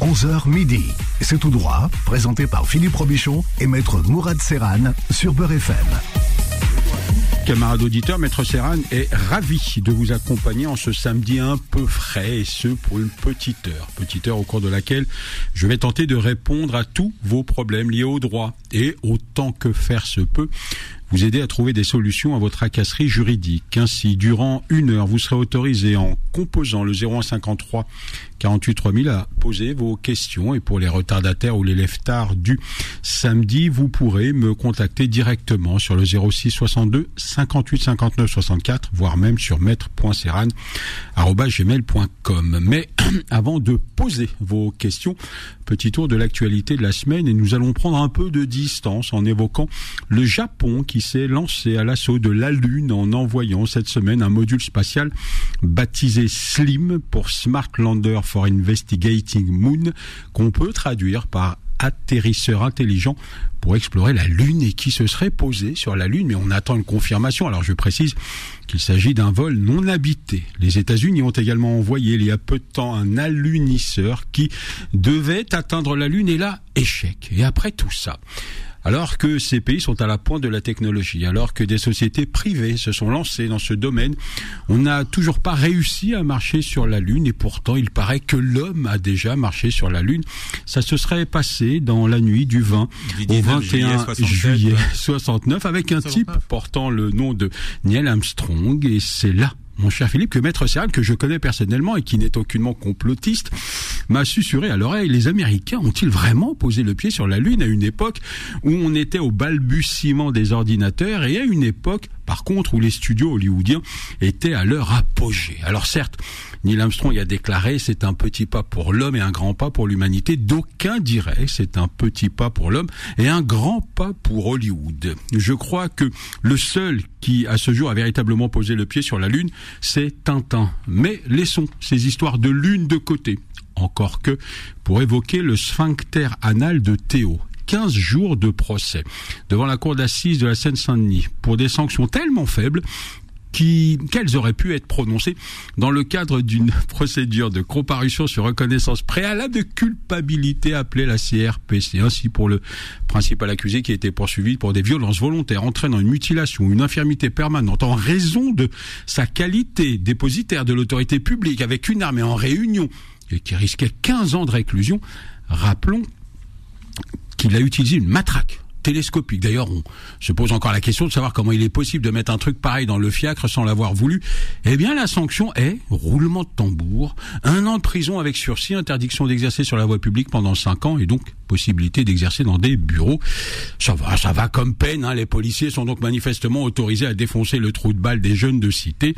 11h midi. C'est tout droit, présenté par Philippe Robichon et maître Mourad Serran sur Beurre FM. Camarade auditeur, Maître Serran est ravi de vous accompagner en ce samedi un peu frais et ce pour une petite heure. Petite heure au cours de laquelle je vais tenter de répondre à tous vos problèmes liés au droit et autant que faire se peut vous aider à trouver des solutions à votre tracasserie juridique. Ainsi, durant une heure, vous serez autorisé en composant le 0153 48 3000 à poser vos questions et pour les retardataires ou les leftards du samedi, vous pourrez me contacter directement sur le 06 62 58 59 64, voire même sur maître.serran.gmail.com. Mais avant de poser vos questions, petit tour de l'actualité de la semaine et nous allons prendre un peu de distance en évoquant le Japon qui s'est lancé à l'assaut de la Lune en envoyant cette semaine un module spatial baptisé SLIM pour Smart Lander for Investigating Moon, qu'on peut traduire par atterrisseur intelligent pour explorer la Lune et qui se serait posé sur la Lune, mais on attend une confirmation. Alors je précise qu'il s'agit d'un vol non habité. Les États-Unis ont également envoyé il y a peu de temps un alunisseur qui devait atteindre la Lune et là, échec. Et après tout ça, alors que ces pays sont à la pointe de la technologie, alors que des sociétés privées se sont lancées dans ce domaine, on n'a toujours pas réussi à marcher sur la Lune et pourtant il paraît que l'homme a déjà marché sur la Lune. Ça se serait passé dans la nuit du 20 au 21 juillet 69 avec un type portant le nom de Neil Armstrong et c'est là mon cher Philippe, que Maître Serral, que je connais personnellement et qui n'est aucunement complotiste, m'a susurré à l'oreille, les Américains ont-ils vraiment posé le pied sur la Lune à une époque où on était au balbutiement des ordinateurs et à une époque, par contre, où les studios hollywoodiens étaient à leur apogée? Alors certes, Neil Armstrong a déclaré c'est un petit pas pour l'homme et un grand pas pour l'humanité. D'aucuns diraient c'est un petit pas pour l'homme et un grand pas pour Hollywood. Je crois que le seul qui, à ce jour, a véritablement posé le pied sur la Lune, c'est Tintin. Mais laissons ces histoires de Lune de côté. Encore que, pour évoquer le sphincter anal de Théo, 15 jours de procès devant la cour d'assises de la Seine-Saint-Denis pour des sanctions tellement faibles qu'elles auraient pu être prononcées dans le cadre d'une procédure de comparution sur reconnaissance préalable de culpabilité appelée la CRPC. Ainsi pour le principal accusé qui a été poursuivi pour des violences volontaires entraînant une mutilation ou une infirmité permanente en raison de sa qualité dépositaire de l'autorité publique avec une arme en réunion et qui risquait 15 ans de réclusion. Rappelons qu'il a utilisé une matraque télescopique. D'ailleurs, on se pose encore la question de savoir comment il est possible de mettre un truc pareil dans le fiacre sans l'avoir voulu. Eh bien, la sanction est roulement de tambour, un an de prison avec sursis, interdiction d'exercer sur la voie publique pendant cinq ans et donc possibilité d'exercer dans des bureaux. Ça va, ça va comme peine. Hein. Les policiers sont donc manifestement autorisés à défoncer le trou de balle des jeunes de cité.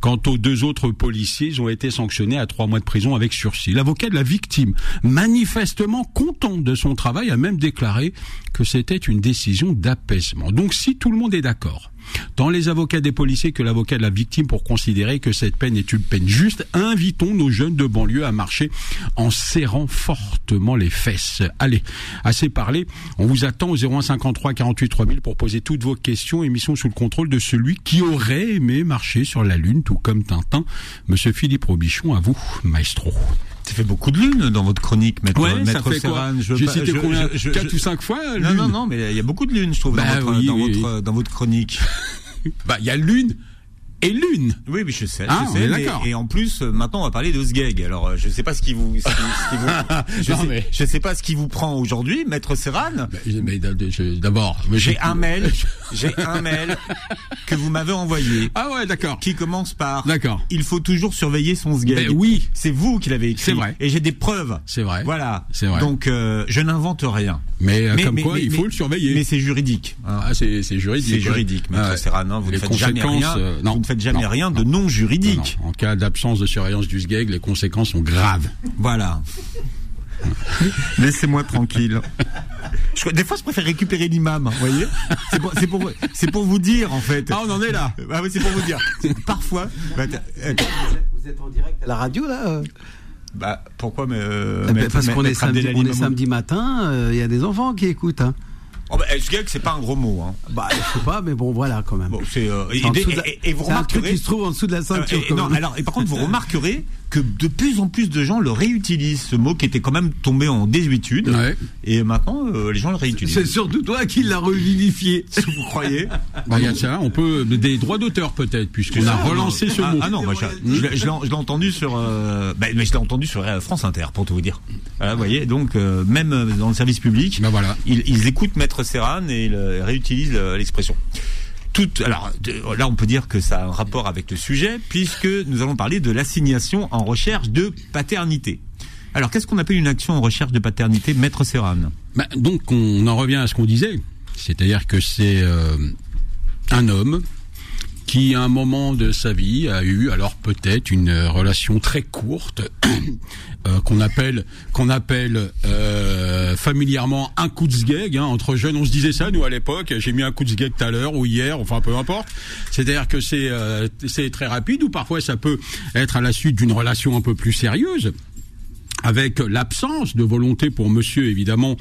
Quant aux deux autres policiers, ils ont été sanctionnés à trois mois de prison avec sursis. L'avocat de la victime, manifestement content de son travail, a même déclaré que c'était une décision d'apaisement. Donc si tout le monde est d'accord, tant les avocats des policiers que l'avocat de la victime pour considérer que cette peine est une peine juste, invitons nos jeunes de banlieue à marcher en serrant fortement les fesses. Allez, assez parlé, on vous attend au 0153 48 3000 pour poser toutes vos questions, émission sous le contrôle de celui qui aurait aimé marcher sur la Lune, tout comme Tintin. Monsieur Philippe Robichon, à vous, maestro. Ça fait beaucoup de lunes dans votre chronique, maître, ouais, maître. J'ai cité combien Quatre ou cinq fois Non, lune. non, non, mais il y a beaucoup de lunes, je trouve, Bah dans, votre, oui, dans, oui. votre, dans votre chronique. Bah, il y a lune et lune. Oui, mais je sais, Ah, je sais. d'accord. et en plus, euh, maintenant, on va parler de Sgeg. Alors, euh, je sais pas ce qui vous, ce qui, ce qui vous- je, Non, sais, mais- je sais pas ce qui vous prend aujourd'hui, maître Serran. Mais d'abord, J'ai je- un mail, j'ai un mail que vous m'avez envoyé Ah ouais, d'accord. qui commence par D'accord. Il faut toujours surveiller son Sgeg. Ben oui. C'est vous qui l'avez écrit. C'est vrai. Et j'ai des preuves. C'est vrai. Voilà. C'est vrai. Donc, euh, je n'invente rien. Mais, euh, Mais- comme mais- quoi, mais- il faut le surveiller. Mais c'est juridique. hein. ah, c'est juridique. C'est juridique, maître Ah ouais. Vous Les ne faites jamais rien. euh, non. Vous ne faites jamais Non. rien de Non. non juridique. En cas d'absence de surveillance du SGEG, les conséquences sont graves. Voilà. Laissez-moi tranquille. Je- des fois, je préfère récupérer l'imam, vous voyez C'est pour, c'est pour, c'est pour vous dire, en fait. Ah, on en est là. Ah oui, c'est pour vous dire. Parfois, bah, attends, Vous êtes en direct à la radio là euh bah, pourquoi mais, euh, Eh ben, Parce qu'on est samedi, Abdelali on est Mamoun samedi matin, euh, il y a des enfants qui écoutent. Hein. Oh, bah, Ex-gag, c'est pas un gros mot. Hein? Bah, je sais pas, mais bon, voilà, quand même. Bon, c'est euh, et, la- vous c'est un truc remarquerez. qui se trouve en dessous de la Euh, ceinture. et- quand non, alors, et par contre, vous remarquerez que de plus en plus de gens le réutilisent, ce mot qui était quand même tombé en désuétude. Ouais. Et maintenant, euh, les gens le réutilisent. C'est surtout toi qui l'as revivifié. vous croyez Bah, il y a ça, on peut des droits d'auteur peut-être puisqu'on a relancé non. ce ah, mot. Ah non, bah, je, je l'ai- je entendu sur, euh, bah, mais je l'ai entendu sur euh, France Inter, pour tout vous dire. Voilà, vous voyez, donc euh, même euh, dans le service public, Bah voilà. ils, ils écoutent Maître Serran et ils euh, réutilisent euh, l'expression. Tout, alors là, on peut dire que ça a un rapport avec le sujet, puisque nous allons parler de l'assignation en recherche de paternité. Alors, qu'est-ce qu'on appelle une action en recherche de paternité, Maître Serran Bah, donc on en revient à ce qu'on disait, c'est-à-dire que c'est euh, un homme qui à un moment de sa vie a eu alors peut-être une euh, relation très courte euh, qu'on appelle qu'on appelle euh, familièrement un coup de sgeg hein, entre jeunes on se disait ça nous à l'époque. J'ai mis un coup de sgeg tout à l'heure ou hier enfin peu importe. C'est-à-dire que c'est euh, c'est très rapide ou parfois ça peut être à la suite d'une relation un peu plus sérieuse. Avec l'absence de volonté pour monsieur évidemment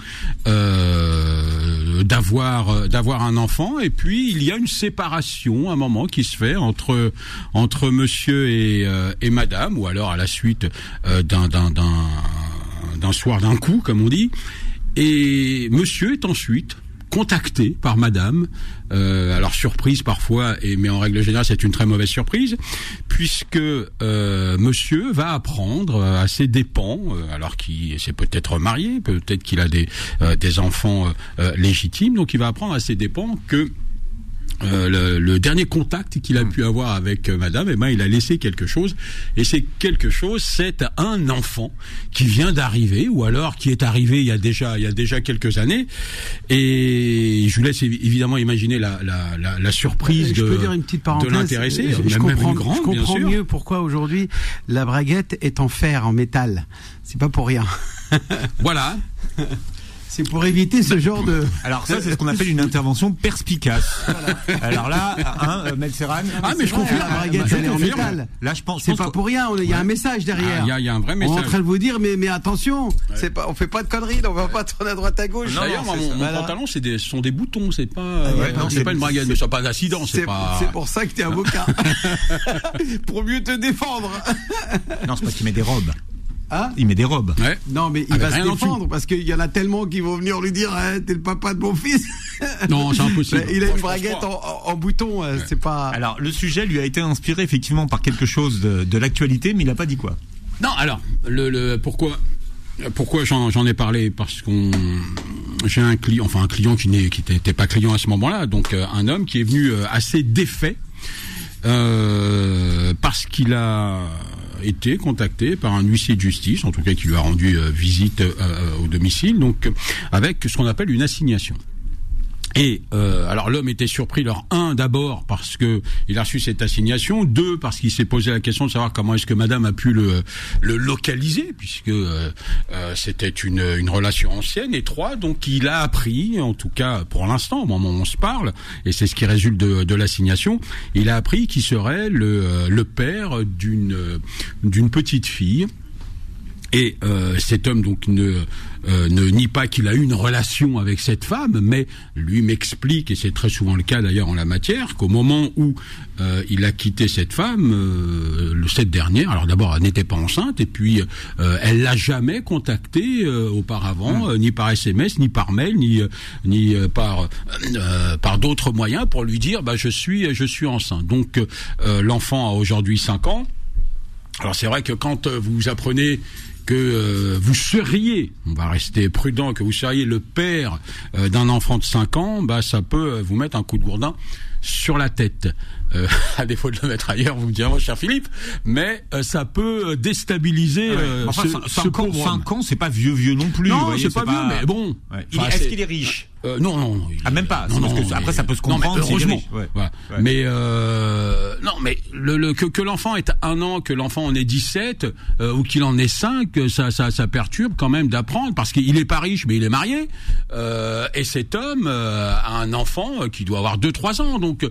euh, d'avoir euh, d'avoir un enfant. Et puis il y a une séparation un moment qui se fait entre entre monsieur et, euh, et madame ou alors à la suite euh, d'un d'un d'un soir d'un coup comme on dit. Et monsieur est ensuite contacté par madame, euh, alors surprise parfois, et mais en règle générale c'est une très mauvaise surprise, puisque euh, monsieur va apprendre euh, à ses dépens, euh, alors qu'il s'est peut-être marié, peut-être qu'il a des, des enfants légitimes, donc il va apprendre à ses dépens que euh, le, le dernier contact qu'il a pu avoir avec euh, madame, eh ben, il a laissé quelque chose. Et c'est quelque chose, c'est un enfant qui vient d'arriver, ou alors qui est arrivé il y a déjà, il y a déjà quelques années. Et je vous laisse évi- évidemment imaginer la, la, la, la surprise je de, peux dire une petite parenthèse. de l'intéressé, Je, je même, même comprends, grande, je bien comprends sûr. mieux pourquoi aujourd'hui la braguette est en fer, en métal. C'est pas pour rien. Voilà. C'est pour éviter ce genre de. Alors ça, c'est ce qu'on appelle une intervention perspicace. Alors là, hein, euh, Maître Serran Ah, mais je C'est confirme. La braguette, Je elle est en métal. Là, je pense. C'est pense pas que- pour rien. Il y a un message Ah, derrière. Il y, a, il y a un vrai On est en message. train de vous dire, mais, mais attention, c'est pas, on fait pas de conneries, on va pas tourner à droite à gauche. D'ailleurs, mon, mon Voilà. pantalon, c'est des, ce sont des boutons, c'est pas, ouais, non, non, c'est c'est- pas une braguette, mais c'est pas un accident, c'est C'est pas. c'est pour ça que t'es avocat. pour mieux te défendre. Non, c'est parce qu'il met des robes. Hein Il met des robes. Ouais. Non, mais il Avec va se défendre parce qu'il y en a tellement qui vont venir lui dire hein, T'es le papa de mon fils. Non, c'est impossible. il a Moi, une braguette en, en- en bouton, euh, c'est pas. Alors, le sujet lui a été inspiré effectivement par quelque chose de, de l'actualité, mais il n'a pas dit quoi. Non, alors, le, le pourquoi pourquoi j'en j'en ai parlé? Parce qu'on j'ai un client enfin un client qui n'est qui n'était pas client à ce moment-là donc euh, un homme qui est venu euh, assez défait euh, parce qu'il a été contacté par un huissier de justice en tout cas qui lui a rendu euh, visite euh, au domicile donc euh, avec ce qu'on appelle une assignation et euh, alors l'homme était surpris, alors un d'abord parce que il a reçu cette assignation, deux parce qu'il s'est posé la question de savoir comment est-ce que Madame a pu le, le localiser puisque euh, euh, c'était une, une relation ancienne, et trois donc il a appris, en tout cas pour l'instant au moment où on se parle, et c'est ce qui résulte de, de l'assignation, il a appris qu'il serait le, le père d'une d'une petite fille. Et euh, cet homme donc ne euh, ne nie pas qu'il a eu une relation avec cette femme, mais lui m'explique, et c'est très souvent le cas d'ailleurs en la matière, qu'au moment où euh, il a quitté cette femme, euh, le cette dernière, alors d'abord elle n'était pas enceinte, et puis euh, elle l'a jamais contacté euh, auparavant, euh, ni par SMS, ni par mail, ni ni par euh, par d'autres moyens pour lui dire bah je suis je suis enceinte. Donc euh, l'enfant a aujourd'hui 5 ans. Alors c'est vrai que quand vous apprenez que euh, vous seriez, on va rester prudent, que vous seriez le père euh, d'un enfant de 5 ans, bah ça peut euh, vous mettre un coup de gourdin sur la tête. Euh, à défaut de le mettre ailleurs, vous me direz, mon cher Philippe, mais euh, ça peut euh, déstabiliser euh, enfin, ce, 5 ce ans, c'est pas vieux vieux non plus. Non, c'est pas, vieux, mais bon. Ouais. Enfin, Est-ce qu'il est riche? Euh, non, non, non. il Ah, même pas, Non, c'est parce non, que après, mais- ça peut se non, mais comprendre s'il est heureusement. ouais. Ouais. Mais euh, non, mais le, le- que, que l'enfant ait un an, que l'enfant en ait 17 euh, ou qu'il en ait 5, ça, ça, ça perturbe quand même d'apprendre parce qu'il est pas riche, mais il est marié. Euh, et cet homme euh, a un enfant euh, qui doit avoir 2-3 ans, donc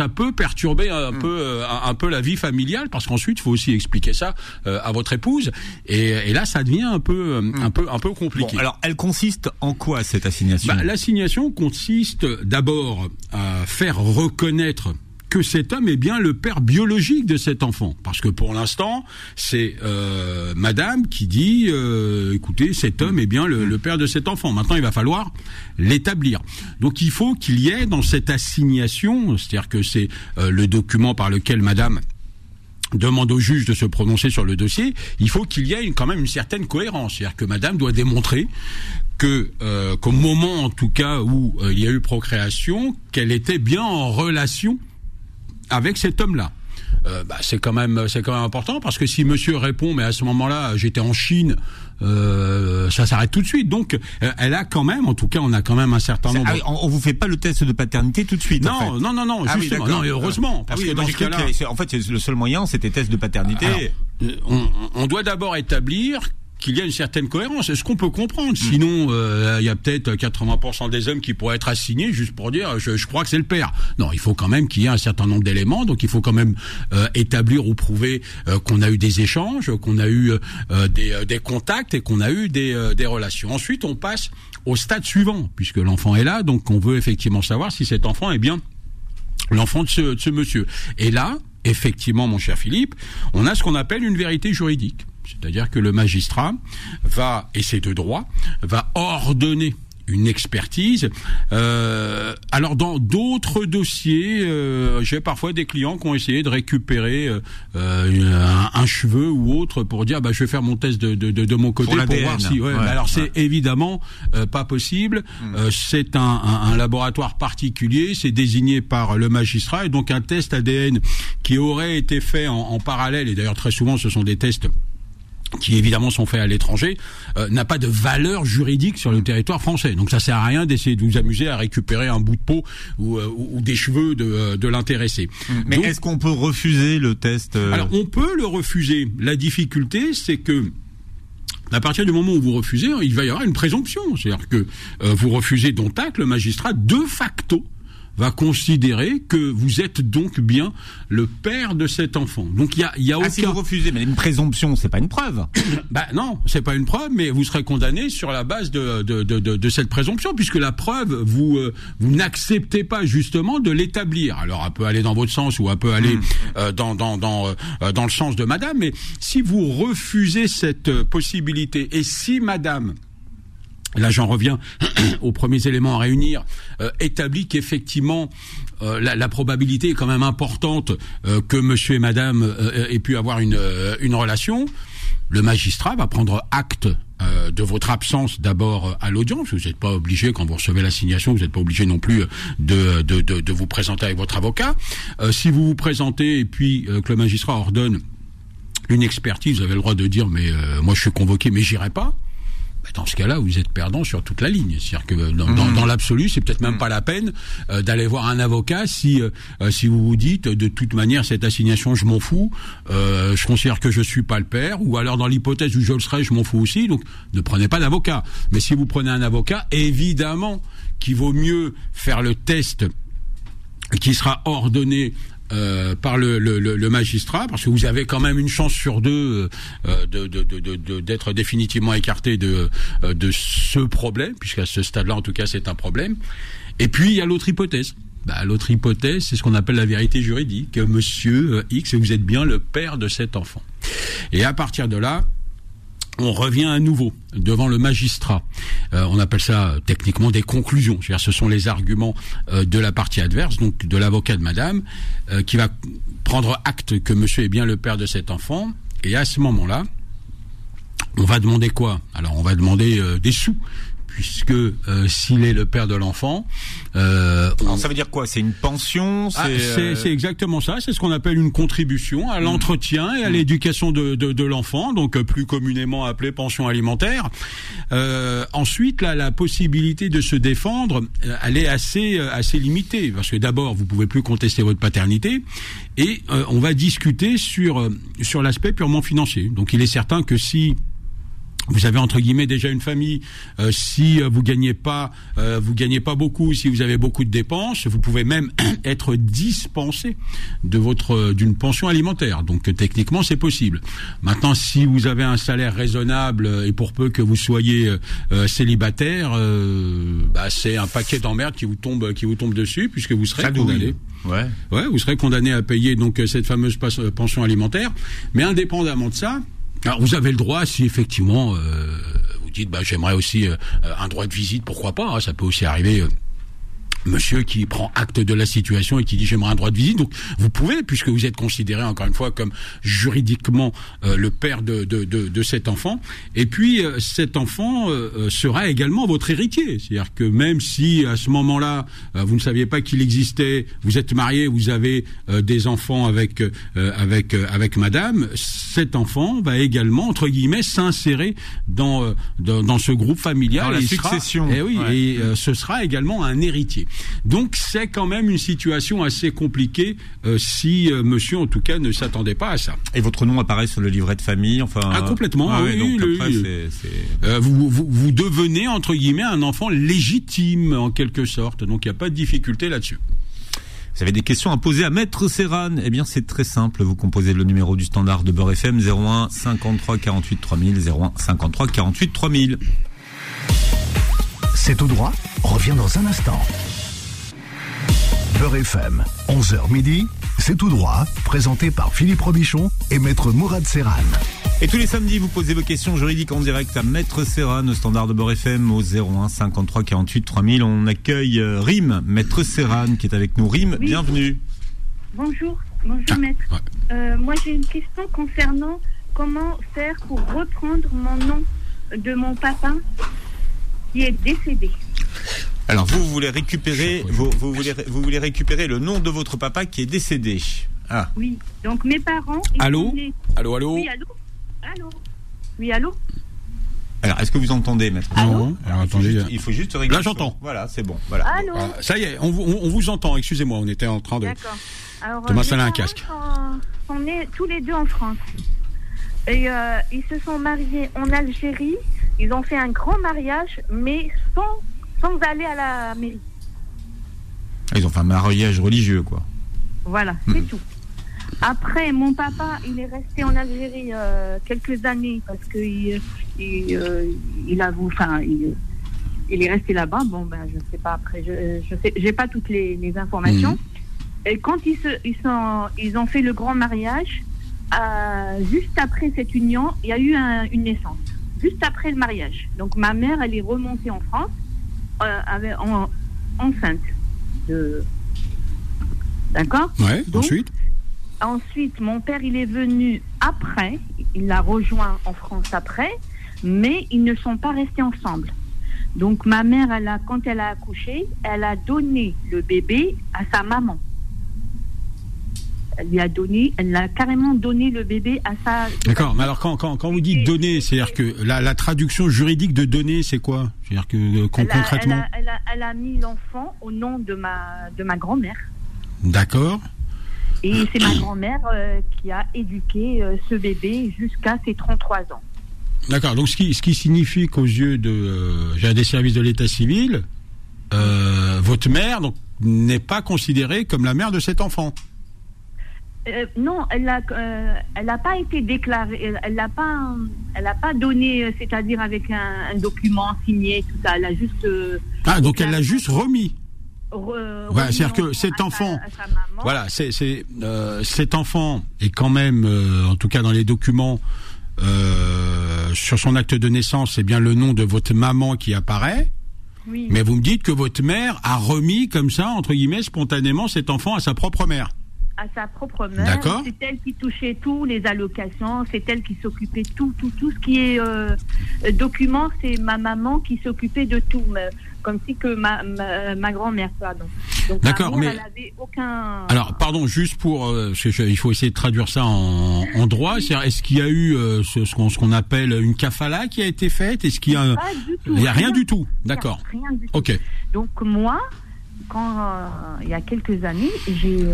ça peut perturber un peu euh, un, peu la vie familiale parce qu'ensuite il faut aussi expliquer ça euh, à votre épouse. Et, et, là ça devient un peu euh, un peu un peu compliqué. Bon, alors elle consiste en quoi cette assignation? Bah, L'assignation consiste d'abord à faire reconnaître que cet homme est bien le père biologique de cet enfant. Parce que pour l'instant, c'est euh, Madame qui dit, euh, écoutez, cet homme est bien le, père de cet enfant. Maintenant, il va falloir l'établir. Donc, il faut qu'il y ait dans cette assignation, c'est-à-dire que c'est euh, le document par lequel Madame demande au juge de se prononcer sur le dossier, il faut qu'il y ait quand même une certaine cohérence. C'est-à-dire que Madame doit démontrer que euh, qu'au moment en tout cas où il y a eu procréation, qu'elle était bien en relation avec cet homme-là. Euh, bah, c'est quand même c'est quand même important parce que si Monsieur répond mais à ce moment-là j'étais en Chine euh, ça s'arrête tout de suite donc euh, elle a quand même en tout cas on a quand même un certain nombre ah on, vous fait pas le test de paternité tout de suite non en fait. non non non ah justement non, heureusement parce ah que dans ce cas-là en fait le seul moyen c'était test de paternité Alors, on, on doit d'abord établir qu'il y a une certaine cohérence. est ce qu'on peut comprendre? Sinon, euh, il y a peut-être 80% des hommes qui pourraient être assignés juste pour dire je, crois que c'est le père. Non, il faut quand même qu'il y ait un certain nombre d'éléments. Donc il faut quand même euh, établir ou prouver euh, qu'on a eu des échanges, qu'on a eu des, contacts et qu'on a eu des, des relations. Ensuite, on passe au stade suivant, puisque l'enfant est là. Donc on veut effectivement savoir si cet enfant est bien l'enfant de ce, de ce monsieur. Et là, effectivement, mon cher Philippe, on a ce qu'on appelle une vérité juridique. C'est-à-dire que le magistrat va, et c'est de droit, va ordonner une expertise. Euh, alors dans d'autres dossiers, euh, j'ai parfois des clients qui ont essayé de récupérer euh, un, un, cheveu ou autre pour dire bah je vais faire mon test de, de, de, mon côté pour, voir si. Ouais, alors c'est évidemment pas possible. Hmm. c'est un, un, un, laboratoire particulier, c'est désigné par le magistrat et donc un test ADN qui aurait été fait en, en parallèle et d'ailleurs très souvent ce sont des tests qui évidemment sont faits à l'étranger, euh, n'a pas de valeur juridique sur le territoire français. Donc ça sert à rien d'essayer de vous amuser à récupérer un bout de peau ou, euh, ou des cheveux de, euh, de l'intéressé. Mais est-ce qu'on peut refuser le test Alors on peut le refuser. La difficulté, c'est que à partir du moment où vous refusez, il va y avoir une présomption. C'est-à-dire que vous refusez dont acte, le magistrat de facto va considérer que vous êtes donc bien le père de cet enfant. Donc il y a, y a aucun... Ah, si vous refusez, mais une présomption, c'est pas une preuve. bah non, c'est pas une preuve, mais vous serez condamné sur la base de, de, de, de, cette présomption, puisque la preuve, vous, euh, vous n'acceptez pas justement de l'établir. Alors elle peut aller dans votre sens ou elle peut aller hmm. euh, dans, dans, dans, euh, dans le sens de madame, mais si vous refusez cette possibilité, et si madame là j'en reviens aux premiers éléments à réunir, euh, établit qu'effectivement euh, la, la, probabilité est quand même importante euh, que monsieur et madame euh, aient pu avoir une, une relation, le magistrat va prendre acte de votre absence d'abord à l'audience. Vous n'êtes pas obligé, quand vous recevez l'assignation, vous n'êtes pas obligé non plus de, de, de, de, vous présenter avec votre avocat. si vous vous présentez et puis que le magistrat ordonne une expertise, vous avez le droit de dire mais moi je suis convoqué mais j'irai pas. Bah, dans ce cas-là, vous êtes perdant sur toute la ligne. C'est-à-dire que dans, dans, dans l'absolu, c'est peut-être même mmh. pas la peine euh, d'aller voir un avocat si euh, euh, si vous vous dites de toute manière cette assignation, je m'en fous. Euh, je considère que je suis pas le père, ou alors dans l'hypothèse où je le serais, je m'en fous aussi. Donc ne prenez pas d'avocat. Mais si vous prenez un avocat, évidemment qu'il vaut mieux faire le test qui sera ordonné euh, par le, magistrat, parce que vous avez quand même une chance sur deux euh, d'être définitivement écarté de, euh, de ce problème, puisqu'à ce stade-là, en tout cas, c'est un problème. Et puis, il y a l'autre hypothèse. Bah, l'autre hypothèse, c'est ce qu'on appelle la vérité juridique. Monsieur X, vous êtes bien le père de cet enfant. Et à partir de là, on revient à nouveau devant le magistrat. Euh, on appelle ça euh, techniquement des conclusions. Ce sont les arguments euh, de la partie adverse, donc de l'avocat de madame, qui va prendre acte que monsieur est bien le père de cet enfant. Et à ce moment-là, on va demander quoi? Alors, on va demander des sous puisque euh, s'il est le père de l'enfant, euh, ça veut dire quoi? C'est une pension? Ah, euh, C'est exactement ça. C'est ce qu'on appelle une contribution à mmh. l'entretien et à mmh. l'éducation de, de, de l'enfant, donc plus communément appelée pension alimentaire. Euh, ensuite, là, la possibilité de se défendre, elle est assez assez limitée parce que d'abord, vous pouvez plus contester votre paternité et on va discuter sur sur l'aspect purement financier. Donc, il est certain que si vous avez entre guillemets déjà une famille. Euh, si euh, vous gagnez pas, euh, vous gagnez pas beaucoup. Si vous avez beaucoup de dépenses, vous pouvez même être dispensé de votre d'une pension alimentaire. Donc techniquement, c'est possible. Maintenant, si vous avez un salaire raisonnable et pour peu que vous soyez célibataire, bah, c'est un paquet d'emmerdes qui vous tombe qui vous tombe dessus puisque vous serez condamné. Ouais. Ouais, vous serez condamné à payer donc cette fameuse pension alimentaire. Mais indépendamment de ça. Alors vous avez le droit si effectivement euh, vous dites bah j'aimerais aussi euh, un droit de visite, pourquoi pas, hein, ça peut aussi arriver. Euh, monsieur qui prend acte de la situation et qui dit j'aimerais un droit de visite. Donc vous pouvez, puisque vous êtes considéré encore une fois comme juridiquement euh, le père de, de, de, de, cet enfant. Et puis euh, cet enfant euh, sera également votre héritier. C'est-à-dire que même si à ce moment-là vous ne saviez pas qu'il existait, vous êtes marié, vous avez des enfants avec avec avec Madame, cet enfant va également entre guillemets s'insérer dans, dans, dans ce groupe familial. Dans la succession. et eh oui, et ce sera également un héritier. Donc c'est quand même une situation assez compliquée euh, si euh, monsieur en tout cas ne s'attendait pas à ça. Et votre nom apparaît sur le livret de famille, enfin. Ah complètement. Ah oui, euh, vous, vous, vous devenez entre guillemets un enfant légitime en quelque sorte. Donc il n'y a pas de difficulté là-dessus. Vous avez des questions à poser à Maître Serran Eh bien, c'est très simple. Vous composez le numéro du standard de Beurre FM 01 53 48 3000 01 53 48 3000. C'est tout droit. Reviens dans un instant. Beurre FM, 11h midi, c'est tout droit, présenté par Philippe Robichon et Maître Mourad Serran. Et tous les samedis, vous posez vos questions juridiques en direct à Maître Serran, au standard de Beurre FM, au 01 53 48 3000. On accueille euh, Rim, Maître Serran, qui est avec nous. Rim, bienvenue. Bonjour, bonjour ah, Maître. Euh, moi, j'ai une question concernant comment faire pour reprendre mon nom de mon papa qui est décédé. Alors vous, voulez récupérer, vous, voulez, vous voulez récupérer le nom de votre papa qui est décédé. Ah. Oui. Donc mes parents. Allô. Allô, allô. Oui, allô. Allô. Oui, allô. Alors, est-ce que vous entendez, maître Non. Alors, attendez. Il faut juste, régler. Là, j'entends. Voilà, c'est bon. Voilà. Allô. ça y est, on, vous entend. Excusez-moi, on était en train de. D'accord. Alors, Thomas a un casque. On nés tous les deux en France. Et euh, ils se sont mariés en Algérie. Ils ont fait un grand mariage, mais sans sans aller à la mairie. Ils ont fait un mariage religieux, quoi. Voilà, c'est hmm. tout. Après, mon papa, il est resté en Algérie euh, quelques années parce que il, il, euh, a enfin, il, est resté là-bas. Bon, ben, je sais pas. Après, je, je sais, j'ai pas toutes les, informations. Hmm. Et quand ils, se, ils, sont, ils ont fait le grand mariage, euh, juste après cette union, il y a eu une naissance. Juste après le mariage. Donc ma mère, elle est remontée en France avait, en, enceinte. De... D'accord Ouais, ensuite Ensuite, mon père, il est venu après, il l'a rejoint en France après, mais ils ne sont pas restés ensemble. Donc ma mère, elle a, quand elle a accouché, elle a donné le bébé à sa maman elle lui a donné, elle a carrément donné le bébé à sa. D'accord, mais alors quand, quand, quand vous dites donner, c'est-à-dire que la, la, traduction juridique de donner, c'est quoi? C'est-à-dire que euh, concrètement. Elle a, elle, a, mis l'enfant au nom de ma, de ma grand-mère. D'accord. Et c'est ma grand-mère euh, qui a éduqué euh, ce bébé jusqu'à ses 33 ans. D'accord, donc ce qui, ce qui signifie qu'aux yeux de, j'ai des services de l'état civil, votre mère donc n'est pas considérée comme la mère de cet enfant. Euh, non, elle n'a euh, pas été déclarée, elle n'a pas, elle a pas donné, euh, c'est-à-dire avec un, document signé, tout ça. Elle a juste. ah, donc elle l'a juste remis. c'est-à-dire que cet enfant, voilà, c'est, cet enfant est quand même, en tout cas dans les documents, sur son acte de naissance, c'est bien le nom de votre maman qui apparaît. Oui. Mais vous me dites que votre mère a remis comme ça, entre guillemets, spontanément cet enfant à sa propre mère à sa propre mère. C'est elle qui touchait tout, les allocations, c'est elle qui s'occupait tout, tout, tout ce qui est euh, document, c'est ma maman qui s'occupait de tout, comme si que ma, ma, grand-mère, pardon. D'accord, mais aucun. Alors, pardon, juste pour, euh, il faut essayer de traduire ça en, en droit. Est-ce qu'il y a eu euh, ce, ce qu'on appelle une kafala qui a été faite? Est-ce qu'il y a, il y a rien, du tout D'accord. Rien du tout. Ok. Donc moi, quand il y a quelques années, j'ai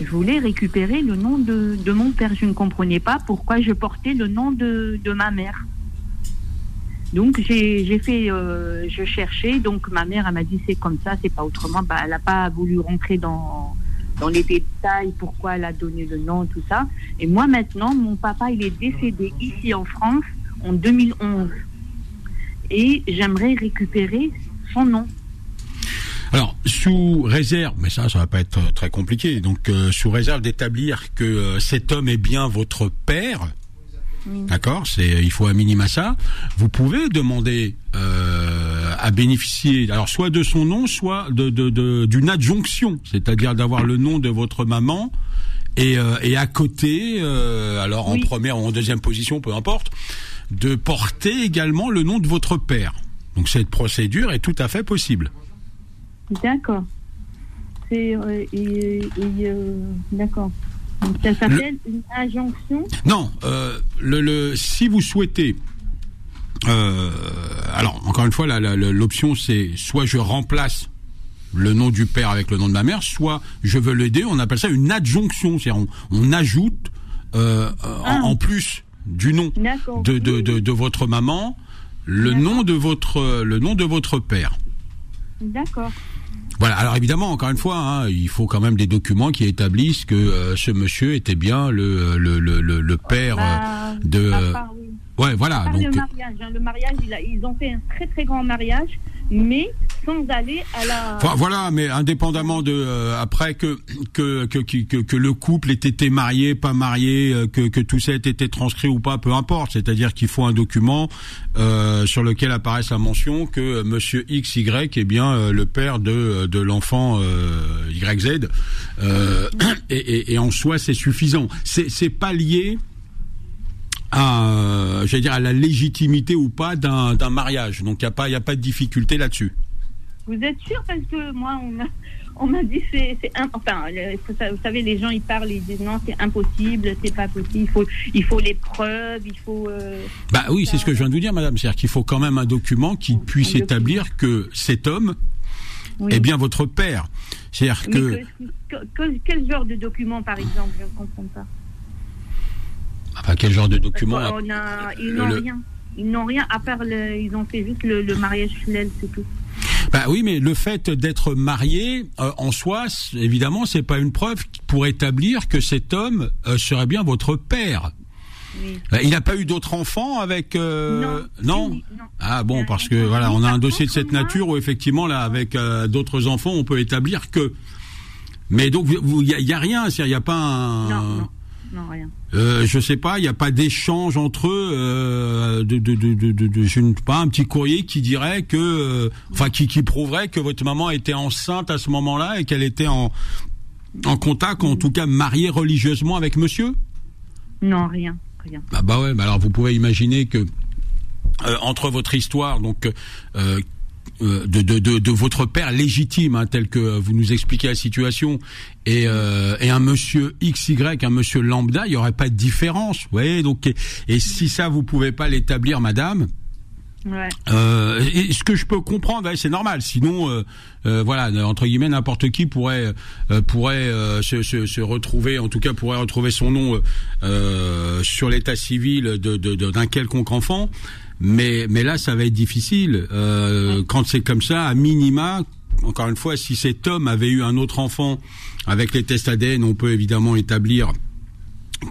je voulais récupérer le nom de, de, mon père. Je ne comprenais pas pourquoi je portais le nom de, de ma mère. Donc j'ai fait, euh, je cherchais. Donc ma mère elle m'a dit c'est comme ça, c'est pas autrement. Bah, elle n'a pas voulu rentrer dans dans les détails, pourquoi elle a donné le nom, tout ça. Et moi maintenant, mon papa il est décédé ici en France en 2011 et j'aimerais récupérer son nom. Alors, sous réserve, mais ça, ça va pas être très compliqué. Donc, euh, sous réserve d'établir que euh, cet homme est bien votre père, Oui. d'accord C'est, il faut un minima ça. Vous pouvez demander euh, à bénéficier, alors soit de son nom, soit de, de, de- d'une adjonction, c'est-à-dire d'avoir le nom de votre maman. Et, euh, et à côté, euh, alors en première ou en deuxième position, peu importe, de porter également le nom de votre père. Donc cette procédure est tout à fait possible. D'accord. C'est euh, euh, d'accord. Donc ça s'appelle une injonction. Non, euh, le, le, si vous souhaitez, euh, alors encore une fois, l'option c'est soit je remplace le nom du père avec le nom de ma mère, soit je veux l'aider. On appelle ça une adjonction, c'est-à-dire on, on ajoute euh, en, Ah. en plus du nom de, de, de, de votre maman le nom de votre le nom de votre père. D'accord. Voilà. Alors évidemment, encore une fois, hein, il faut quand même des documents qui établissent que euh, ce monsieur était bien le le, le, le, le père. euh, Bah, de- à part, oui. ouais, voilà. Donc le mariage, hein. le mariage, il a- ils ont fait un très très grand mariage, mais sans aller à la. Enfin, voilà, mais indépendamment de euh, après que que, que que le couple ait été marié, pas marié, euh, que que tout ça ait été transcrit ou pas, peu importe. C'est-à-dire qu'il faut un document euh, sur lequel apparaisse la mention que Monsieur X Y est bien le père de de l'enfant YZ. Euh, et, et, et en soi, c'est suffisant. C'est c'est pas lié à, euh, j'allais dire, à la légitimité ou pas d'un d'un mariage. Donc il y a pas y a pas de difficulté là-dessus. Vous êtes sûr? Parce que moi on m'a on m'a dit c'est c'est enfin le- vous sa- vous savez les gens ils parlent ils disent non c'est impossible c'est pas possible il faut il faut les preuves il faut euh, Bah oui, c'est ce que je viens de vous dire, madame. C'est-à-dire qu'il faut quand même un document qui puisse établir que cet homme oui. est bien votre père. C'est-à-dire que- quel genre de document par exemple? Je ne comprends pas enfin, quel genre de document a- ils n'ont le- rien ils n'ont rien à part le, ils ont fait juste le, le mariage flel c'est tout Bah oui, mais le fait d'être marié euh, en soi, évidemment, c'est pas une preuve pour établir que cet homme euh, serait bien votre père. oui. Euh, Il n'a pas eu d'autres enfants avec euh, non, non fini, non. Ah bon, parce que voilà, on a un dossier de cette nature où effectivement là, avec d'autres enfants, on peut établir que. Mais donc, il y, a- a rien, c'est-à-dire il n'y a pas un. non non rien Euh, je sais pas, il n'y a pas d'échange entre eux, euh, de, de, de, de, de- de- je ne sais pas, un petit courrier qui dirait que, euh, enfin, qui, qui prouverait que votre maman était enceinte à ce moment-là et qu'elle était en, en contact, en tout cas mariée religieusement avec monsieur? non rien rien Bah, bah ouais, bah alors vous pouvez imaginer que euh, entre votre histoire, donc euh, de, de, de, de votre père légitime, hein, tel que vous nous expliquez la situation, et, euh, et un monsieur XY, un monsieur lambda, il n'y aurait pas de différence. Vous voyez, donc et, et si ça vous pouvez pas l'établir, madame. Ouais Euh, et ce que je peux comprendre, ouais, c'est normal. Sinon, euh, euh, voilà, entre guillemets, n'importe qui pourrait euh, pourrait euh, se, se, se retrouver, en tout cas, pourrait retrouver son nom euh, sur l'état civil de, de, de- d'un quelconque enfant. Mais mais là, ça va être difficile euh, quand c'est comme ça. À minima, encore une fois, si cet homme avait eu un autre enfant avec les tests ADN, on peut évidemment établir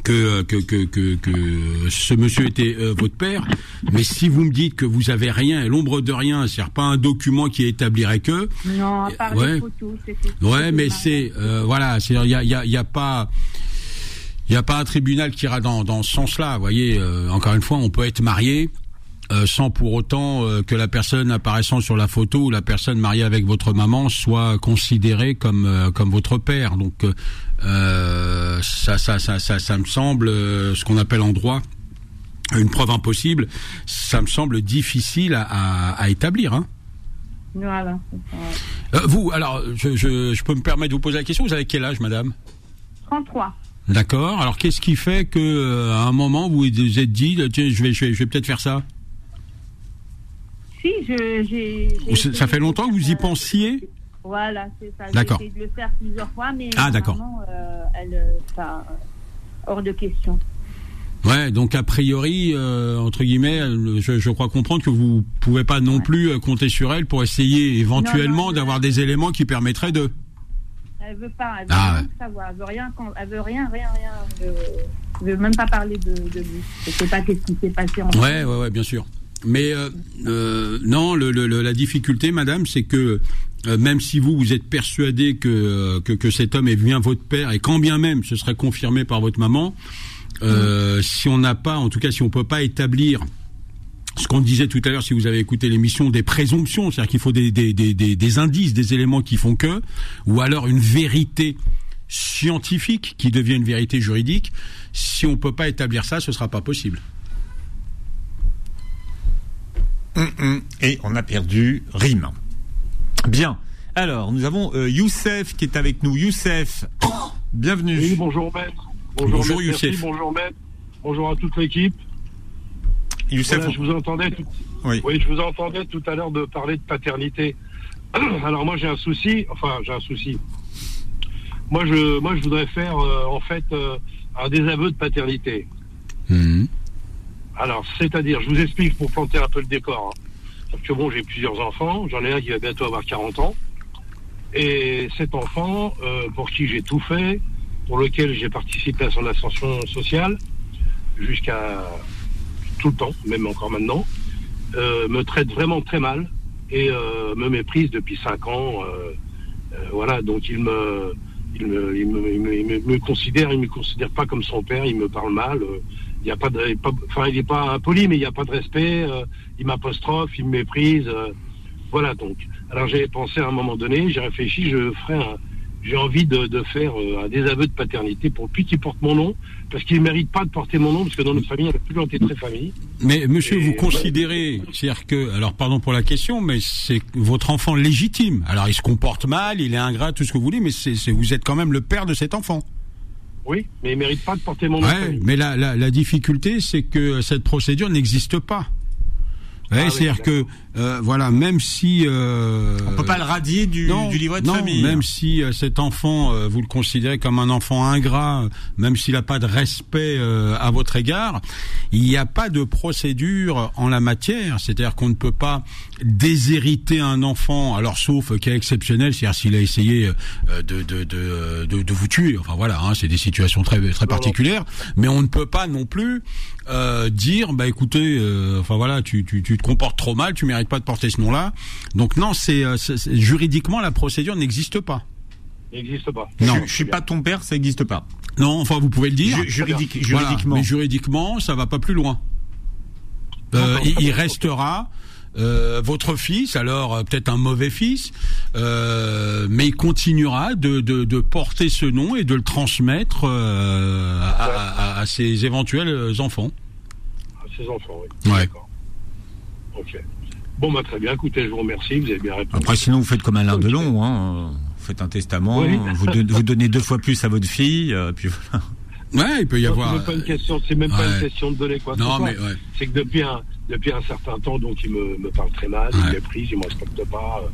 que, que, que, que, que ce monsieur était euh, votre père, mais si vous me dites que vous avez rien l'ombre de rien, c'est-à-dire pas un document qui établirait que, non à part Ouais. les photos c'est ouais, mais c'est euh, voilà, c'est il y a, y a, y a pas il y a pas un tribunal qui ira dans dans ce sens-là. Vous voyez, euh, encore une fois, on peut être marié. euh, sans pour autant euh, que la personne apparaissant sur la photo ou la personne mariée avec votre maman soit considérée comme euh, comme votre père. Donc euh, euh, ça, ça ça ça ça me semble euh, ce qu'on appelle en droit une preuve impossible. Ça me semble difficile à, établir. Hein. voilà. Euh, vous, alors, je, peux me permettre de vous poser la question. Vous avez quel âge, madame? 33 D'accord. Alors, qu'est-ce qui fait que, euh, à un moment, vous vous êtes dit, tiens, je vais, je vais, peut-être faire ça? Si, je, ça- fait longtemps que vous y euh, pensiez? Voilà, c'est ça. J'ai D'accord. essayé de le faire plusieurs fois, mais Ah, d'accord. euh, elle, ça, euh, hors de question. Ouais, donc a priori, euh, entre guillemets, je, je crois comprendre que vous pouvez pas non plus compter sur elle pour essayer éventuellement d'avoir des éléments qui permettraient de. Elle veut pas, elle veut Ah, rien ouais. savoir, elle veut rien, elle veut rien, rien, rien. Elle veut, elle veut même pas parler de, de lui. Je sais pas qu'est-ce qui s'est passé en Ouais, ouais, ouais, bien sûr. Mais euh, euh, non, le, le- le- la difficulté, madame, c'est que euh, même si vous vous êtes persuadé que, euh, que que cet homme est bien votre père et quand bien même ce serait confirmé par votre maman, euh, si on n'a pas, en tout cas, si on peut pas établir ce qu'on disait tout à l'heure, si vous avez écouté l'émission, des présomptions, c'est-à-dire qu'il faut des, des, des, des, des indices, des éléments qui font que, ou alors une vérité scientifique qui devient une vérité juridique. Si on peut pas établir ça, ce sera pas possible. Hum, hum. Et on a perdu Rime. Bien. Alors, nous avons euh, Youssef qui est avec nous. Youssef, bienvenue. Oui, bonjour maître. Bonjour, maître, merci, Youssef. bonjour maître. Bonjour à toute l'équipe. Youssef, Voilà, je vous entendais tout... oui. oui, je vous entendais tout à l'heure de parler de paternité. Alors moi j'ai un souci, enfin j'ai un souci. Moi je moi je voudrais faire euh, en fait euh, un désaveu de paternité. Mhm. Alors c'est-à-dire, je vous explique pour planter un peu le décor. hein. Parce que bon, j'ai plusieurs enfants, j'en ai un qui va bientôt avoir 40 ans. Et cet enfant, euh, pour qui j'ai tout fait, pour lequel j'ai participé à son ascension sociale, jusqu'à tout le temps, même encore maintenant, euh, me traite vraiment très mal et euh, me méprise depuis 5 ans. euh, euh, voilà, donc il me, il me, il me, il me, il me- considère, il me considère pas comme son père, il me parle mal. Il y a pas de, pas- enfin, il n'est pas impoli, mais il n'y a pas de respect. euh, il m'apostrophe, il me méprise. euh, voilà donc. Alors j'ai pensé à un moment donné, j'ai réfléchi, je ferai un, j'ai envie de, de faire euh, un désaveu de paternité pour lui qui porte mon nom, parce qu'il ne mérite pas de porter mon nom, parce que dans notre famille, elle a toujours été très famille. Mais monsieur, Et- vous considérez, c'est-à-dire que, alors pardon pour la question, mais c'est votre enfant légitime. Alors il se comporte mal, il est ingrat, tout ce que vous voulez, mais c'est- vous êtes quand même le père de cet enfant. Oui, mais il ne mérite pas de porter mon nom. Ouais, mais la, la, la difficulté, c'est que cette procédure n'existe pas. Ouais, Ah oui, c'est-à-dire que, euh, voilà, même si euh, On peut pas le radier du, non, du livret de non, famille. Même si euh, cet enfant, euh, vous le considérez comme un enfant ingrat, même s'il n'a pas de respect euh, à votre égard, il n'y a pas de procédure en la matière. C'est-à-dire qu'on ne peut pas déshériter un enfant, alors sauf cas exceptionnel, c'est-à-dire s'il a essayé euh, de, de, de, de, de vous tuer. Enfin voilà, hein, c'est des situations très très particulières. Mais on ne peut pas non plus euh, dire, bah écoutez, euh, enfin voilà, tu, tu, tu te comportes trop mal, tu mérites pas de porter ce nom-là. Donc non, c'est euh, c'est- juridiquement la procédure n'existe pas. Il n'existe pas. Non. Je, je suis pas ton père, ça n'existe pas. Non, enfin vous pouvez le dire. Ju- juridique- Voilà, juridiquement. mais juridiquement, ça va pas plus loin. Euh, il, il restera euh, votre fils, alors euh, peut-être un mauvais fils, euh, mais il continuera de, de, de porter ce nom et de le transmettre euh, à, à- à ses éventuels enfants. À ses enfants, oui. Ouais. D'accord. Ok. Bon, bah, très bien. Écoutez, je vous remercie. Vous avez bien répondu. Après, sinon, vous faites comme Alain. Delon. Hein. Vous faites un testament, Oui. vous, don- vous donnez deux fois plus à votre fille, euh, puis voilà. Ouais, il peut y Non, avoir. C'est même pas une question, c'est même pas une question de donner quoi. Non, mais ouais. C'est que depuis un, depuis un certain temps, donc il me, me parle très mal, il Ouais. me méprise, il me respecte pas, euh,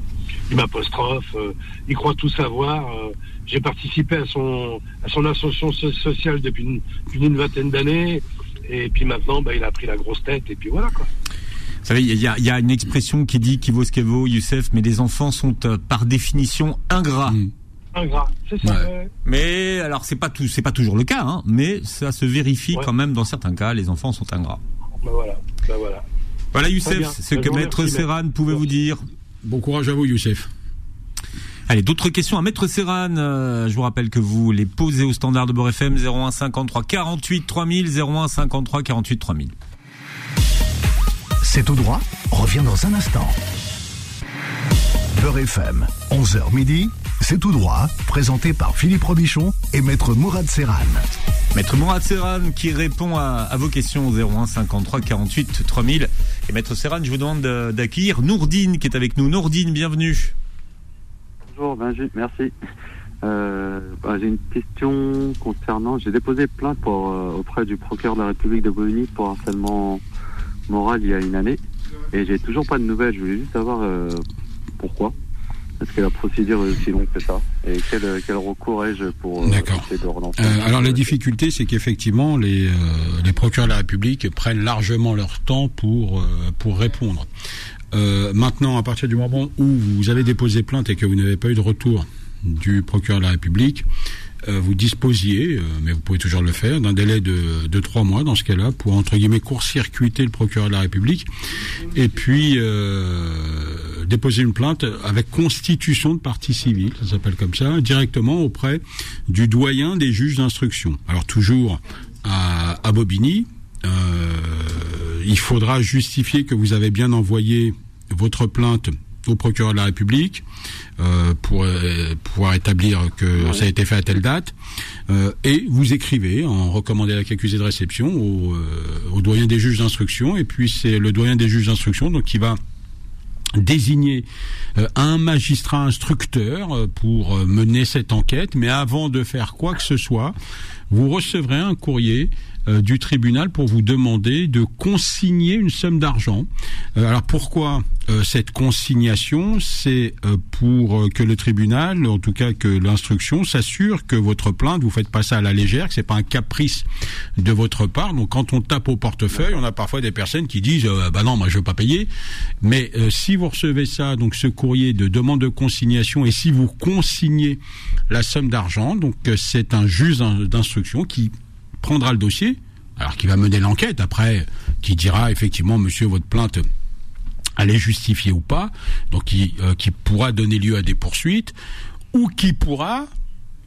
il m'apostrophe, euh, il croit tout savoir. euh, J'ai participé à son, à son ascension so- sociale depuis une, depuis une vingtaine d'années, et puis maintenant, bah, il a pris la grosse tête, et puis voilà quoi. Vous savez, il y a, il y a une expression qui dit qui vaut ce qu'elle vaut, Youssef, mais les enfants sont euh, par définition ingrats. Mm. Ingrat, c'est ça. Ouais. Mais alors c'est pas tout, c'est pas toujours le cas, hein, mais ça se vérifie Ouais. quand même dans certains cas. Les enfants sont ingrats. Bah voilà, bah voilà. Voilà Très Youssef, ce que Maître Serran pouvait vous dire. Bon courage à vous, Youssef. Allez, d'autres questions à Maître Serran. Euh, je vous rappelle que vous les posez au standard de Beurre FM 01 53 48 3000 01 53 48 3000. C'est tout droit, revient dans un instant. Beurre FM, 11h midi, c'est tout droit, présenté par Philippe Robichon et Maître Mourad Serran. Maître Mourad Serran qui répond à, à vos questions au 01 53 48 3000. Et Maître Serran, je vous demande de- d'accueillir Nourdine qui est avec nous. Nourdine, bienvenue. Bonjour, ben, j'ai- merci. Euh, bah, j'ai une question concernant. J'ai déposé plainte pour, euh, auprès du procureur de la République de Bolivie pour harcèlement moral il y a une année et j'ai toujours pas de nouvelles. Je voulais juste savoir euh, pourquoi. Est-ce que la procédure est aussi longue que ça Et quel, quel recours ai-je pour euh, essayer de relancer Euh, alors la difficulté, c'est qu'effectivement, les, euh, les procureurs de la République prennent largement leur temps pour, euh, pour répondre. Euh, maintenant, à partir du moment où vous avez déposé plainte et que vous n'avez pas eu de retour du procureur de la République, euh, vous disposiez, euh, mais vous pouvez toujours le faire, d'un délai de, de trois mois dans ce cas-là pour entre guillemets court-circuiter le procureur de la République et puis euh, déposer une plainte avec constitution de partie civile, ça s'appelle comme ça, directement auprès du doyen des juges d'instruction. Alors toujours à, à Bobigny, euh, il faudra justifier que vous avez bien envoyé votre plainte au procureur de la République euh, pour euh, pouvoir établir que ça a été fait à telle date. Euh, et vous écrivez en recommandé à l'accusé de réception au, au doyen des juges d'instruction. Et puis c'est le doyen des juges d'instruction donc qui va désigner un magistrat instructeur pour mener cette enquête, mais avant de faire quoi que ce soit, vous recevrez un courrier du tribunal pour vous demander de consigner une somme d'argent. Euh, alors pourquoi euh, cette consignation? C'est euh, pour euh, que le tribunal, en tout cas que l'instruction, s'assure que votre plainte, vous faites pas ça à la légère, que c'est pas un caprice de votre part. Donc quand on tape au portefeuille, on a parfois des personnes qui disent euh, bah non, moi je veux pas payer. Mais euh, si vous recevez ça, donc ce courrier de demande de consignation, et si vous consignez la somme d'argent, donc euh, c'est un juge d'in- d'instruction qui prendra le dossier, alors qui va mener l'enquête. Après, qui dira effectivement, monsieur, votre plainte elle est justifiée ou pas, donc qui, euh, qui pourra donner lieu à des poursuites, ou qui pourra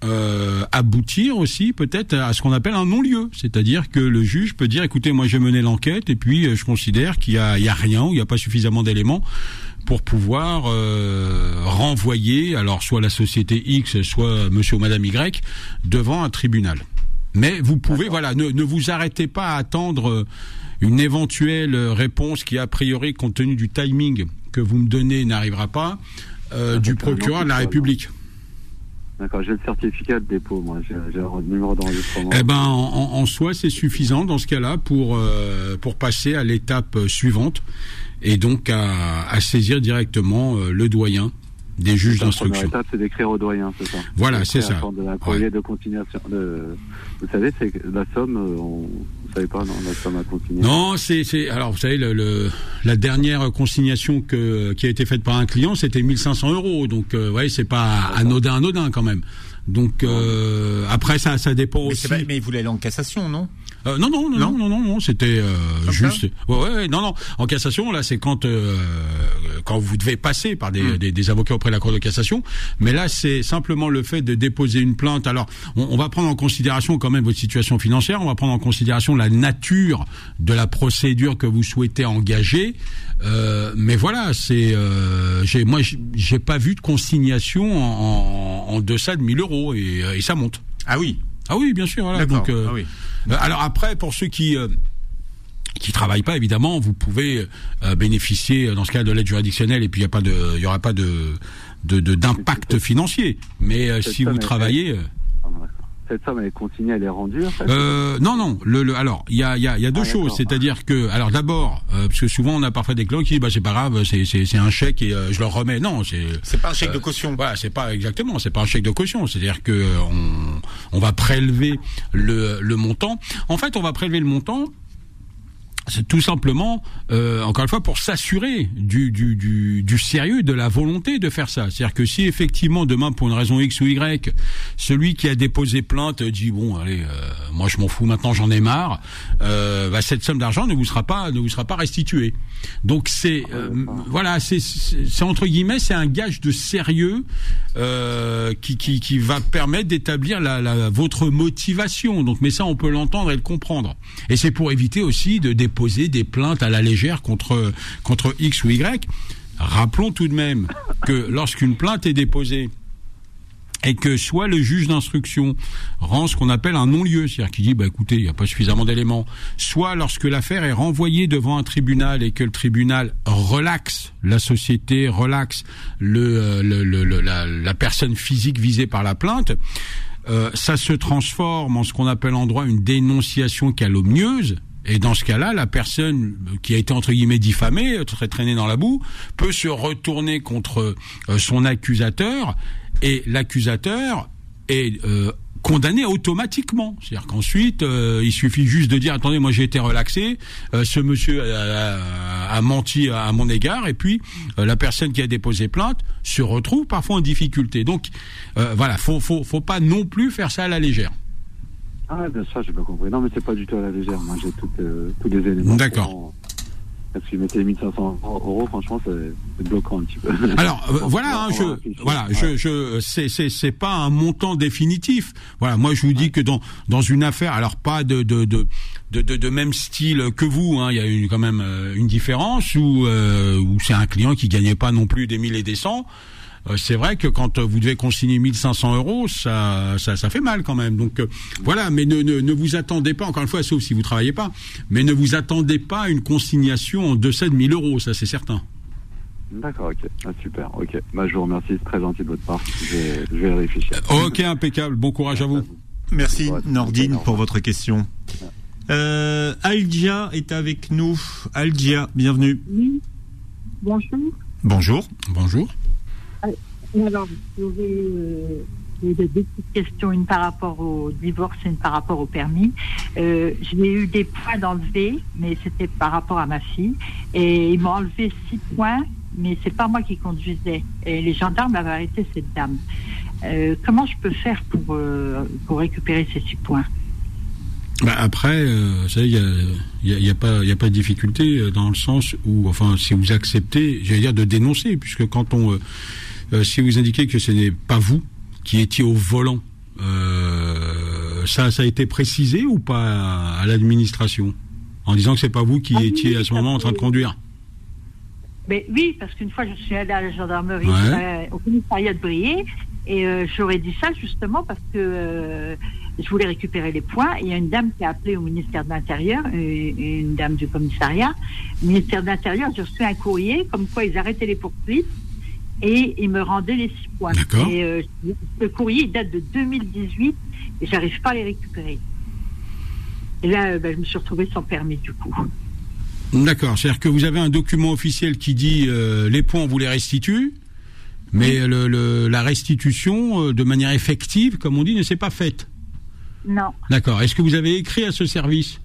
euh, aboutir aussi peut-être à ce qu'on appelle un non-lieu, c'est-à-dire que le juge peut dire, écoutez, moi j'ai mené l'enquête et puis euh, je considère qu'il y a, rien, ou il n'y a pas suffisamment d'éléments pour pouvoir renvoyer, alors soit la société X, soit Monsieur ou Madame Y, devant un tribunal. Mais vous pouvez, voilà, ne, ne vous arrêtez pas à attendre euh, une éventuelle euh, réponse qui, a priori, compte tenu du timing que vous me donnez, n'arrivera pas, euh, du donc, un procureur de la République. D'accord, j'ai le certificat de dépôt, moi, j'ai le numéro d'enregistrement. Eh ben, en, soi, c'est suffisant dans ce cas-là pour euh, pour passer à l'étape suivante et donc à, à saisir directement euh, le doyen des juges La première d'instruction. étape, c'est d'écrire au doyen, c'est ça Voilà, c'est ça. de continuation. de- Vous savez, c'est la somme, euh, on... vous savez pas, non, la somme à consigner. Non, c'est c'est alors vous savez le, le- la dernière consignation que qui a été faite par un client, c'était 1500 euros. Donc euh, ouais, c'est pas anodin anodin quand même. Donc euh, après ça ça dépend Mais, aussi. pas- mais il voulait aller en cassation, non? Euh, non, non, non, non, Non non, non, c'était euh, juste. Ouais, ouais, ouais, non, non. En cassation, là, c'est quand euh, quand vous devez passer par des, Hmm. des, des avocats auprès de la Cour de cassation. Mais là, c'est simplement le fait de déposer une plainte. Alors, on, on va prendre en considération quand même votre situation financière. On va prendre en considération la nature de la procédure que vous souhaitez engager. Euh, mais voilà, c'est euh, j'ai moi j'ai- j'ai pas vu de consignation en, en, en deçà de 1000 euros et, euh, et ça monte. Ah oui. Ah oui, bien sûr. Voilà. D'accord. Donc, euh, Ah oui. euh, alors après, pour ceux qui euh, qui travaillent pas, évidemment, vous pouvez euh, bénéficier dans ce cas de l'aide juridictionnelle et puis il y a pas de, il y aura pas de de- de- d'impact financier. Mais euh, si vous travaillez, d'accord. Cette somme, elle est consignée, elle est rendue, en fait euh, non, non. Le, le- alors, il y a, il y a, y a deux Ah, choses. C'est-à-dire que, alors d'abord, euh, parce que souvent on a parfois des clients qui disent, bah c'est pas grave, c'est c'est c'est un chèque et euh, je leur remets. Non, c'est C'est pas un chèque Euh, de caution. Voilà, c'est pas exactement, c'est pas un chèque de caution, c'est-à-dire que euh, on, on va prélever le, le montant. En fait, on va prélever le montant. Tout simplement, euh, encore une fois, pour s'assurer du, du, du, du sérieux, de la volonté de faire ça. C'est-à-dire que si effectivement demain, pour une raison X ou Y, celui qui a déposé plainte dit bon, allez, euh, moi je m'en fous, maintenant j'en ai marre, euh, bah, cette somme d'argent ne vous sera pas ne vous sera pas restituée. Donc c'est euh, voilà, c'est c'est c'est entre guillemets, c'est un gage de sérieux euh, qui, qui qui va permettre d'établir la, la votre motivation. Donc mais ça on peut l'entendre et le comprendre. Et c'est pour éviter aussi de déposer des plaintes à la légère contre contre X ou Y. Rappelons tout de même que lorsqu'une plainte est déposée et que soit le juge d'instruction rend ce qu'on appelle un non-lieu, c'est-à-dire qu'il dit bah écoutez, il n'y a pas suffisamment d'éléments, soit lorsque l'affaire est renvoyée devant un tribunal et que le tribunal relaxe la société, relaxe euh, la personne physique visée par la plainte, euh, ça se transforme en ce qu'on appelle en droit une dénonciation calomnieuse Et dans ce cas-là, la personne qui a été entre guillemets diffamée, très traînée dans la boue, peut se retourner contre euh, son accusateur et l'accusateur est euh, condamné automatiquement. C'est-à-dire qu'ensuite, euh, il suffit juste de dire attendez, moi j'ai été relaxé, euh, ce monsieur a, a, menti à mon égard, et puis euh, la personne qui a déposé plainte se retrouve parfois en difficulté. Donc voilà, faut, faut, faut pas non plus faire ça à la légère. Ah, bien sûr, j'ai pas compris. Non, mais c'est pas du tout à la légère. Moi, j'ai tous les éléments. D'accord. Parce que mettez 1500 euros, franchement, c'est bloquant un petit peu. Alors euh, voilà, hein, je, voilà, je, je, c'est, c'est, c'est pas un montant définitif. Voilà, moi je vous dis que dans dans une affaire, alors pas de de de de, de, même style que vous, hein, il y a une, quand même euh, une différence où euh, où c'est un client qui gagnait pas non plus des mille et des cents. Euh, c'est vrai que quand vous devez consigner 1500 euros, ça, ça, ça fait mal quand même. Donc euh, voilà, mais ne, ne, ne, vous attendez pas, encore une fois, sauf si vous travaillez pas, mais ne vous attendez pas à une consignation en deçà de 1000 euros, ça c'est certain. D'accord, ok. Ah, super, ok. Bah, je vous remercie, c'est très gentil de votre part. Je vais, je vais réfléchir. Ok, impeccable. Bon courage à vous. Merci, Nordine, pour votre question. Euh, Algia est avec nous. Algia, bienvenue. Oui. Bonjour. Bonjour. Bonjour. Alors, j'aurais euh, deux petites questions, une par rapport au divorce et une par rapport au permis. Euh, J'ai eu des points d'enlever, mais c'était par rapport à ma fille. Et ils m'ont enlevé six points, mais c'est pas moi qui conduisais. Et les gendarmes avaient arrêté cette dame. Euh, comment je peux faire pour, pour récupérer ces six points? Bah après, euh, il n'y a, y a, y a, pas, y a pas de difficulté dans le sens où, enfin, si vous acceptez, j'allais dire de dénoncer, puisque quand on, si vous indiquez que ce n'est pas vous qui étiez au volant, euh, ça, ça a été précisé ou pas à, l'administration, en disant que c'est pas vous qui Ah oui, étiez à ce moment en train de conduire? Mais oui, parce qu'une fois, je suis allée à la gendarmerie Ouais. euh, au commissariat de Briey et euh, j'aurais dit ça justement parce que euh, je voulais récupérer les points. Il y a une dame qui a appelé au ministère de l'Intérieur, euh, une dame du commissariat. Le ministère de l'Intérieur, j'ai reçu un courrier comme quoi ils arrêtaient les poursuites et ils me rendaient les six points. D'accord. Et euh, le courrier il date de 2018 et j'arrive pas à les récupérer. Et là, euh, ben, je me suis retrouvée sans permis du coup. D'accord, c'est-à-dire que vous avez un document officiel qui dit euh, les points on vous les restitue, mais le, le- la restitution euh, de manière effective, comme on dit, ne s'est pas faite. Non. D'accord. Est-ce que vous avez écrit à ce service?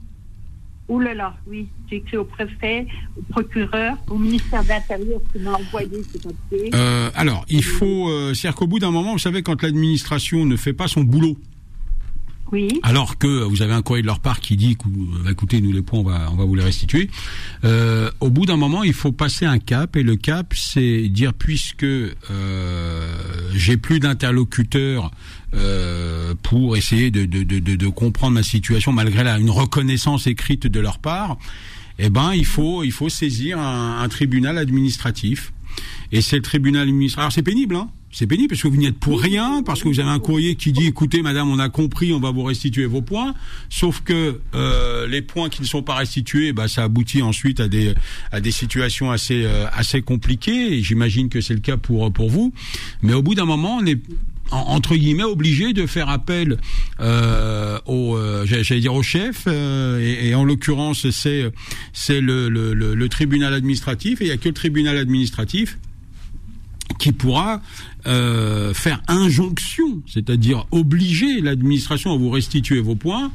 Ouh là là, oui. J'ai écrit au préfet, au procureur, au ministère de l'Intérieur qui m'a envoyé ces papiers. Euh, Alors, il faut, euh, c'est-à-dire qu'au bout d'un moment, vous savez, quand l'administration ne fait pas son boulot, Alors que vous avez un courrier de leur part qui dit, euh, écoutez, nous les points, on va, on va vous les restituer. Euh, au bout d'un moment, il faut passer un cap, et le cap, c'est dire puisque euh, j'ai plus d'interlocuteurs pour essayer de, comprendre ma situation malgré une reconnaissance écrite de leur part, eh ben, il faut, saisir un tribunal administratif. Et c'est le tribunal administratif. Alors c'est pénible, hein c'est pénible parce que vous n'y êtes pour rien, parce que vous avez un courrier qui dit écoutez madame, on a compris, on va vous restituer vos points. Sauf que euh, les points qui ne sont pas restitués, bah, ça aboutit ensuite à des à des situations assez euh, assez compliquées. Et j'imagine que c'est le cas pour pour vous. Mais au bout d'un moment, on est en- entre guillemets obligé de faire appel euh, au euh, j'allais dire au chef euh, et, en l'occurrence c'est c'est le, tribunal administratif et il y a que le tribunal administratif qui pourra faire injonction, c'est-à-dire obliger l'administration à vous restituer vos points.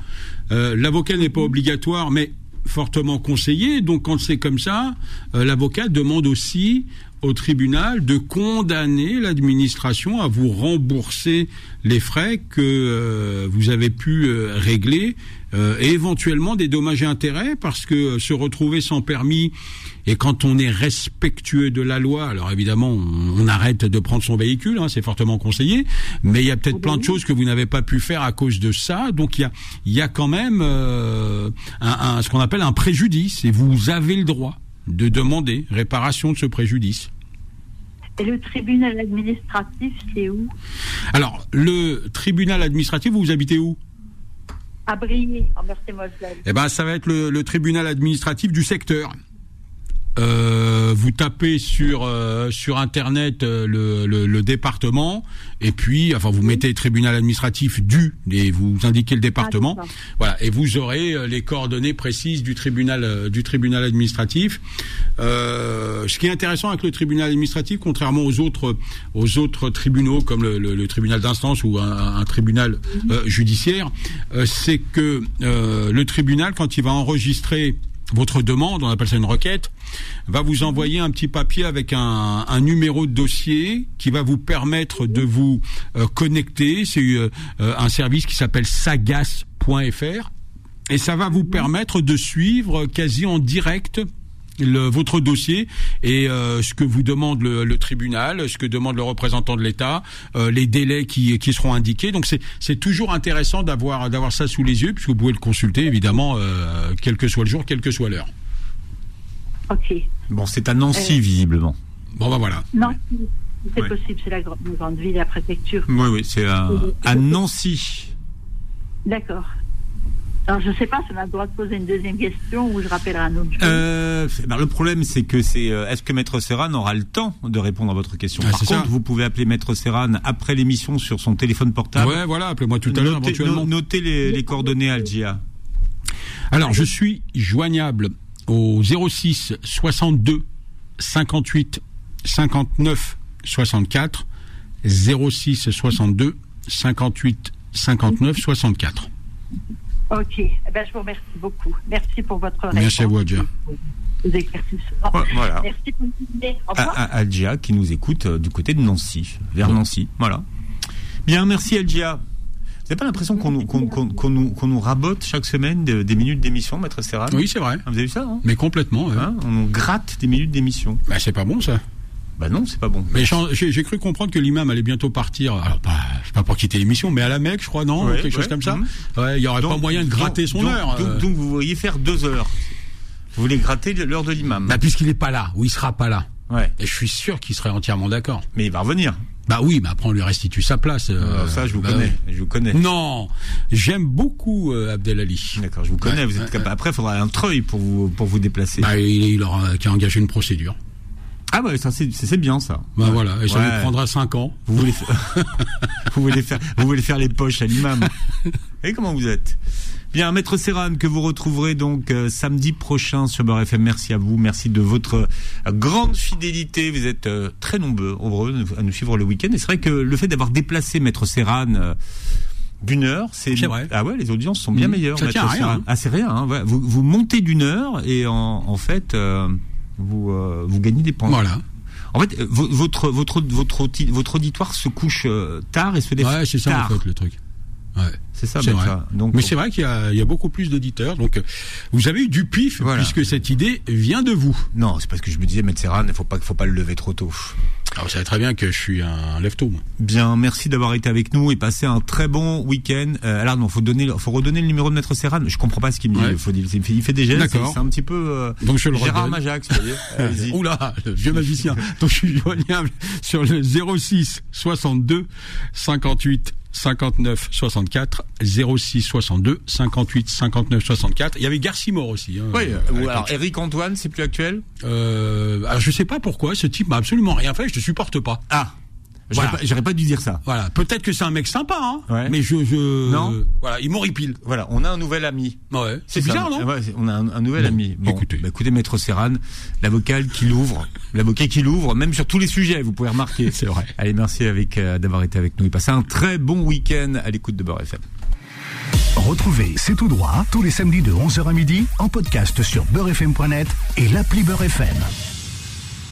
L'avocat n'est pas obligatoire, mais fortement conseillé. Donc quand c'est comme ça, l'avocat demande aussi au tribunal de condamner l'administration à vous rembourser les frais que euh, vous avez pu euh, régler euh, et éventuellement des dommages et intérêts parce que euh, se retrouver sans permis et quand on est respectueux de la loi, alors évidemment on, arrête de prendre son véhicule, hein, c'est fortement conseillé, mais il y a peut-être plein de choses que vous n'avez pas pu faire à cause de ça, donc il y a, il y a quand même euh, un, un- ce qu'on appelle un préjudice et vous avez le droit de demander réparation de ce préjudice. Et le tribunal administratif, c'est où? Alors, le tribunal administratif, vous habitez où? À Briey, en Meurthe-et-Moselle. Eh ben, ça va être le, le tribunal administratif du secteur. Euh, vous tapez sur euh, sur internet euh, le, le, le département et puis enfin vous mettez tribunal administratif du et vous indiquez le département. Ah, voilà et vous aurez euh, les coordonnées précises du tribunal euh, du tribunal administratif. Euh, ce qui est intéressant avec le tribunal administratif, contrairement aux autres aux autres tribunaux comme le, le- le tribunal d'instance ou un, un tribunal euh, judiciaire, euh, c'est que euh, le tribunal quand il va enregistrer votre demande, on appelle ça une requête, va vous envoyer un petit papier avec un, numéro de dossier qui va vous permettre de vous euh, connecter. C'est euh, un service qui s'appelle sagas.fr et ça va vous permettre de suivre quasi en direct le, votre dossier et euh, ce que vous demande le, le tribunal, ce que demande le représentant de l'État, euh, les délais qui, qui seront indiqués. Donc c'est c'est toujours intéressant d'avoir d'avoir ça sous les yeux puisque vous pouvez le consulter évidemment euh, quel que soit le jour, quelle que soit l'heure. Ok. Bon, c'est à Nancy, Euh. visiblement. Bon ben voilà. Non, c'est Ouais. possible, c'est la grande, grande ville, la préfecture. Oui, oui, c'est à, à Nancy. D'accord. Alors, je sais pas si on a le droit de poser une deuxième question ou je rappellerai un autre. Euh, ben, le problème, c'est que c'est euh, est-ce que Maître Serran aura le temps de répondre à votre question? Ah, Par contre, ça. vous pouvez appeler Maître Serran après l'émission sur son téléphone portable. Ouais, voilà, appelez-moi tout à l'heure Notez, éventuellement. no- notez les, les coordonnées Algia. Alors, je suis joignable au 06 62 58 59 64 06 62 58 59 64. Ok. Eh ben, je vous remercie beaucoup. Merci pour votre réponse. Merci à vous, Adja. Ouais, voilà. Merci pour. Au À, revoir. à- Algia qui nous écoute euh, du côté de Nancy, vers. Nancy. Voilà. Bien, merci Algia. Vous n'avez pas l'impression qu'on nous, nous, qu'on nous rabote chaque semaine de- des minutes d'émission, Maître Serran Oui, c'est vrai. Ah, Vous avez vu ça hein? Mais complètement. ouais. Hein On nous gratte des minutes d'émission. Bah, c'est pas bon ça. Bah non, c'est pas bon. Mais j'ai cru comprendre que l'imam allait bientôt partir. Alors pas, c'est pas pour quitter l'émission, mais à la Mecque, je crois, non, Ouais, quelque chose ouais, comme ça. mhm. Ouais, il y aurait pas Donc- moyen de gratter donc- son donc- heure. Donc, euh. donc vous voudriez faire deux heures. Vous voulez gratter l'heure de l'imam. Bah, puisqu'il est pas là, ou il sera pas là. Ouais. Et je suis sûr qu'il serait entièrement d'accord. Mais il va revenir. Bah oui, mais après on lui restitue sa place. euh, Euh, ça, je vous bah connais. oui. Je vous connais. Non, j'aime beaucoup euh, Abdelali. D'accord, je vous connais. Ouais, vous êtes ouais, capable. Après, il faudra un treuil pour vous pour vous déplacer. Bah, il, il aura qui a engagé une procédure. Ah ouais, ça c'est bien ça. Bah Ouais. voilà, et ça Ouais. lui prendra 5 ans. Vous voulez faire, vous voulez faire, vous voulez faire les poches à l'imam. Et comment vous êtes? Bien, Maître Serran, que vous retrouverez donc euh, samedi prochain sur Beurre FM. Merci à vous, merci de votre euh, grande fidélité. Vous êtes euh, très nombreux, à nous suivre le week-end. Et c'est vrai que le fait d'avoir déplacé Maître Serran euh, d'une heure, c'est vrai. Ah ouais, les audiences sont bien Mmh. meilleures. Ça Maître tient à rien, hein. Ah c'est rien. Hein, ouais. vous, vous montez d'une heure et en, en fait euh, vous euh, vous gagnez des points. Voilà. En fait, euh, vo- votre votre votre votre auditoire se couche euh, tard et se lève Ouais, c'est ça tard. en fait le truc. Ouais. C'est ça, C'est vrai. Donc, Mais c'est vrai qu'il y, a- il y a beaucoup plus d'auditeurs. Donc, euh, vous avez eu du pif Voilà. puisque cette idée vient de vous. non, c'est parce que je me disais, Maître Serran, il faut pas faut pas le lever trop tôt. Alors, vous savez très bien que je suis un lève-tôt. moi. Bien, merci d'avoir été avec nous et passé un très bon week-end. Euh, alors non, faut donner, faut redonner le numéro de Maître Serran. Je comprends pas ce qu'il me dit. Ouais. Faut il fait, il fait des gestes. D'accord. C'est un petit peu euh, Donc, je le Gérard redonne. Majax. vous voyez. Oula, le vieux magicien. Donc je suis joignable sur le 06 62 58 59 64 06 62 58 59 64. Il y avait Garcimore aussi. Hein, Oui, euh, euh, ou alors Eric Antoine, c'est plus actuel? Euh, alors je sais pas pourquoi ce type m'a absolument rien fait. Je te supporte pas. Ah, Voilà. pas, j'aurais pas dû dire ça. Voilà, peut-être que c'est un mec sympa, hein. Ouais. Mais je, je, Non. Voilà, il m'horripile. Voilà, on a un nouvel ami. Ouais. C'est ça. bizarre, non Ouais, On a un, un nouvel Bon, ami. Bon, écoutez. bah, écoutez, Maître Serran, l'avocat qui l'ouvre, l'avocat qui l'ouvre, même sur tous les sujets, vous pouvez remarquer. C'est vrai. Allez, merci avec euh, d'avoir été avec nous et passez un très bon week-end à l'écoute de Beurre FM. Retrouvez C'est tout droit tous les samedis de 11h à midi en podcast sur beurrefm.net et l'appli Beurre FM.